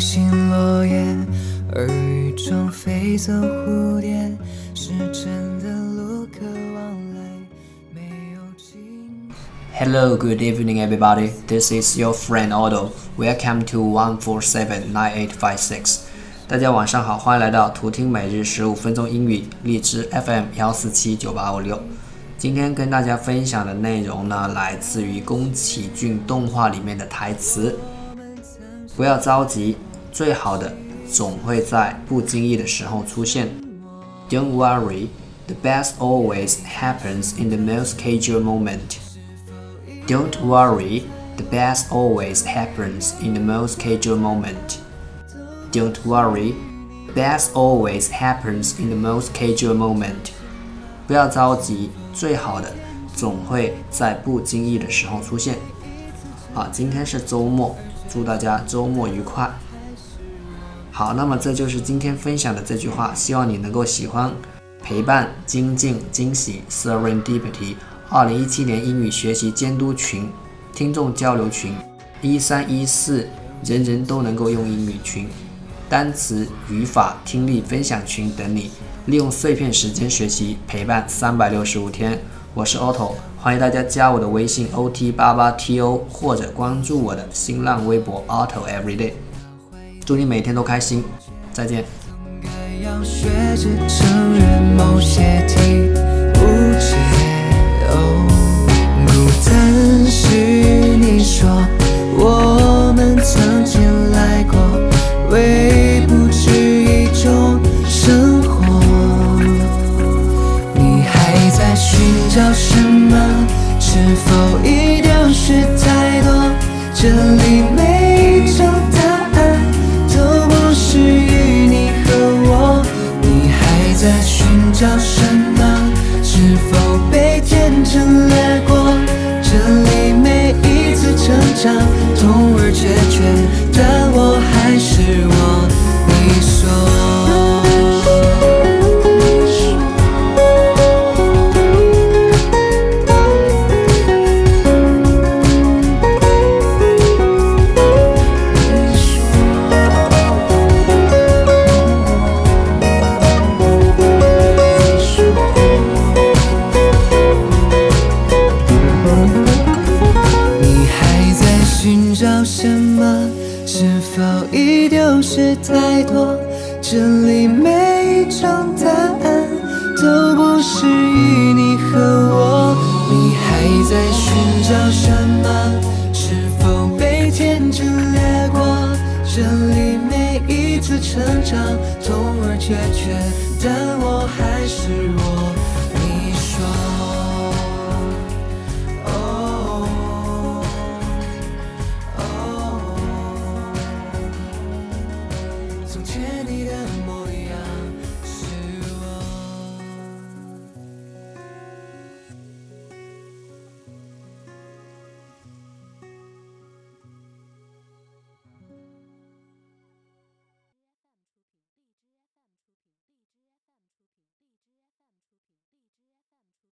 心落叶，而雨中飞走蝴蝶，是真的路可往来，没有尽头。Hello, good evening, everybody. This is your friend Otto. Welcome to one four seven nine eight five six. 大家晚上好，欢迎来到图听每日十五分钟英语荔枝 FM 幺四七九八五六。今天跟大家分享的内容呢，来自于宫崎骏动画里面的台词。不要着急，最好的总会在不经意的时候出现。Don't worry, the best always happens in the most casual moment. Don't worry, the best always happens in the most casual moment. Don't worry, the best always happens in the most casual moment. 不要着急，最好的总会在不经意的时候出现。好，今天是周末，祝大家周末愉快。好，那么这就是今天分享的这句话，希望你能够喜欢。陪伴、精进、惊喜，Serendipity。二零一七年英语学习监督群、听众交流群，一三一四人人都能够用英语群，单词、语法、听力分享群等你，利用碎片时间学习，陪伴三百六十五天。我是 Otto，欢迎大家加我的微信 OT 八八 TO 或者关注我的新浪微博 Otto Everyday。祝你每天都开心，再见。该要学着承认某些这里每一种答案都不适于你和我。你还在寻找什么找什么？是否已丢失太多？这里每一种答案都不适于你和我。你还在寻找什么？是否被天真掠过？这里每一次成长，痛而决绝，但我还是我。你说。从前你的模样。